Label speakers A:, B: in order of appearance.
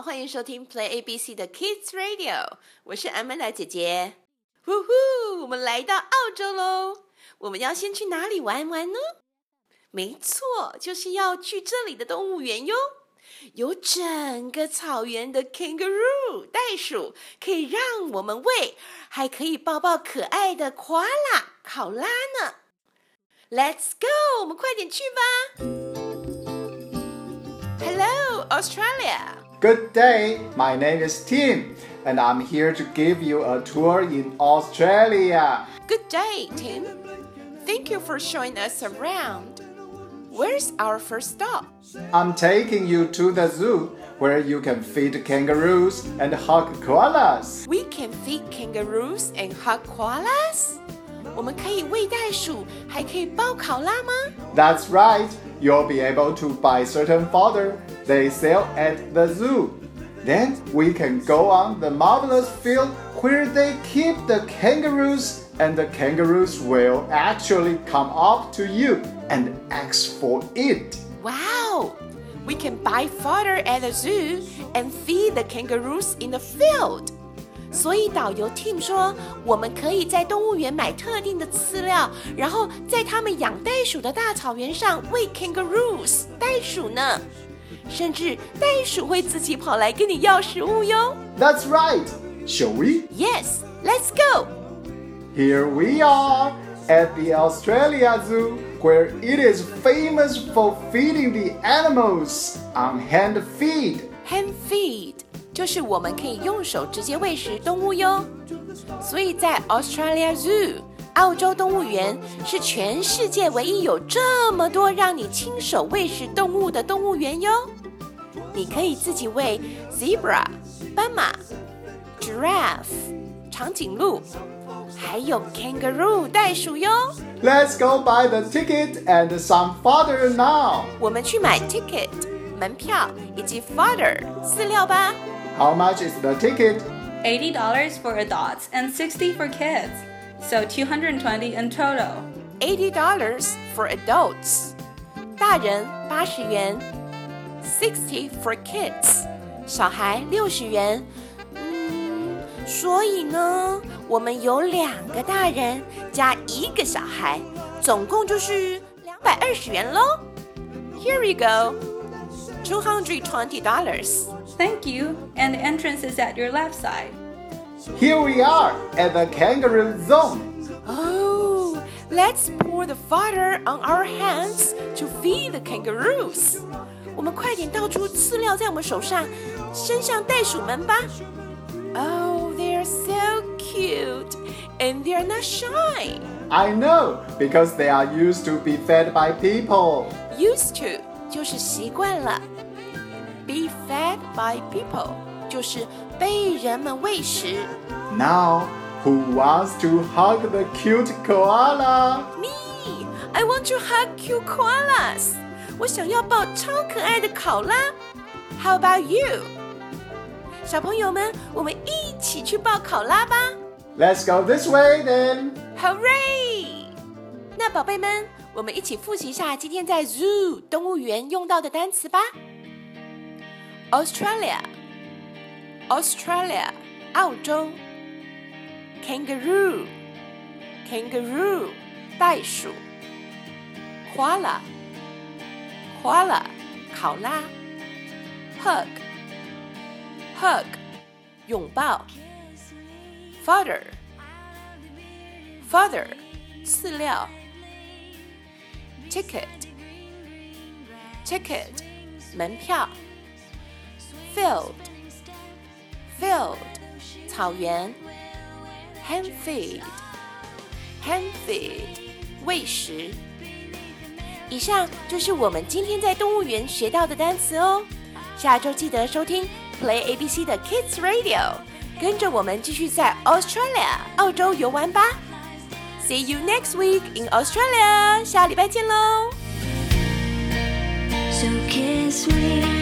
A: 欢迎收听 Play ABC 的 Kids Radio，我是 Amanda 姐姐。呼呼，我们来到澳洲喽！我们要先去哪里玩玩呢？没错，就是要去这里的动物园哟。有整个草原的 kangaroo 袋鼠，可以让我们喂，还可以抱抱可爱的 koala 考拉呢。Let's go，我们快点去吧。Hello Australia。
B: Good day, my name is Tim, and I'm here to give you a tour in Australia.
A: Good day, Tim. Thank you for showing us around. Where's our first stop?
B: I'm taking you to the zoo where you can feed kangaroos and hug koalas.
A: We can feed kangaroos and hug koalas. 我们可以喂袋鼠，还可以抱考拉吗？
B: That's right, you'll be able to buy certain fodder they sell at the zoo. Then we can go on the marvelous field where they keep the kangaroos, and the kangaroos will actually come up to you and ask for it.
A: Wow! We can buy fodder at the zoo and feed the kangaroos in the field. 所以导游 Tim 说，我们可以在动物园买特定的饲料，然后在他们养袋鼠的大草原上喂 kangaroos 袋鼠呢。甚至袋鼠会自己跑来跟你要食物哟。
B: That's right. Shall we?
A: Yes, let's go.
B: Here we are at the Australia Zoo, where it is famous for feeding the animals on hand feed.
A: Hand feed 就是我们可以用手直接喂食动物哟。所以在 Australia Zoo 澳洲动物园是全世界唯一有这么多让你亲手喂食动物的动物园哟。你可以自己喂 zebra 斑马、giraffe 长颈鹿，还有 kangaroo 袋鼠哟。
B: Let's go buy the ticket and some fodder now.
A: 我们去买 ticket 门票以及 fodder 饲料吧。
B: How much is the ticket?
C: $80 for adults and 60 for kids. So 220 in total.
A: eighty dollars for adults，大人八十元，sixty for kids，小孩六十元。嗯，所以呢，我们有两个大人加一个小孩，总共就是两百二十元喽。Here we go, two hundred twenty dollars.
C: Thank you. And the entrance is at your left side.
B: Here we are at the kangaroo zone.
A: Oh, let's pour the fodder on our hands to feed the kangaroos. 我们快点倒出饲料在我们手上，伸向袋鼠们吧。Oh, they're so cute, and they're not shy.
B: I know, because they are used to be fed by people.
A: Used to 就是习惯了，be fed by people 就是被人们喂食。
B: Now, who wants to hug the cute koala?
A: Me, I want to hug cute koalas. 我想要抱超可爱的考拉。How about you? 小朋友们，我们一起去抱考拉吧
B: Let's go this way then.
A: Hooray! 那宝贝们， 我们一起复习一下今天在 zoo 动物园用到的单词吧。Australia, Australia，澳洲。Kangaroo, kangaroo，袋鼠。Koala, koala，考拉。Hug, hug，拥抱。Fodder, fodder，饲料。Ticket, ticket，门票。Field, field，草原。Hand feed, hand feed，喂食。以上就是我们今天在动物园学到的单词哦。下周记得收听 Play ABC 的 Kids Radio，跟着我们继续在 Australia 澳洲游玩吧。See you next week in Australia，下礼拜见喽。
D: So kiss me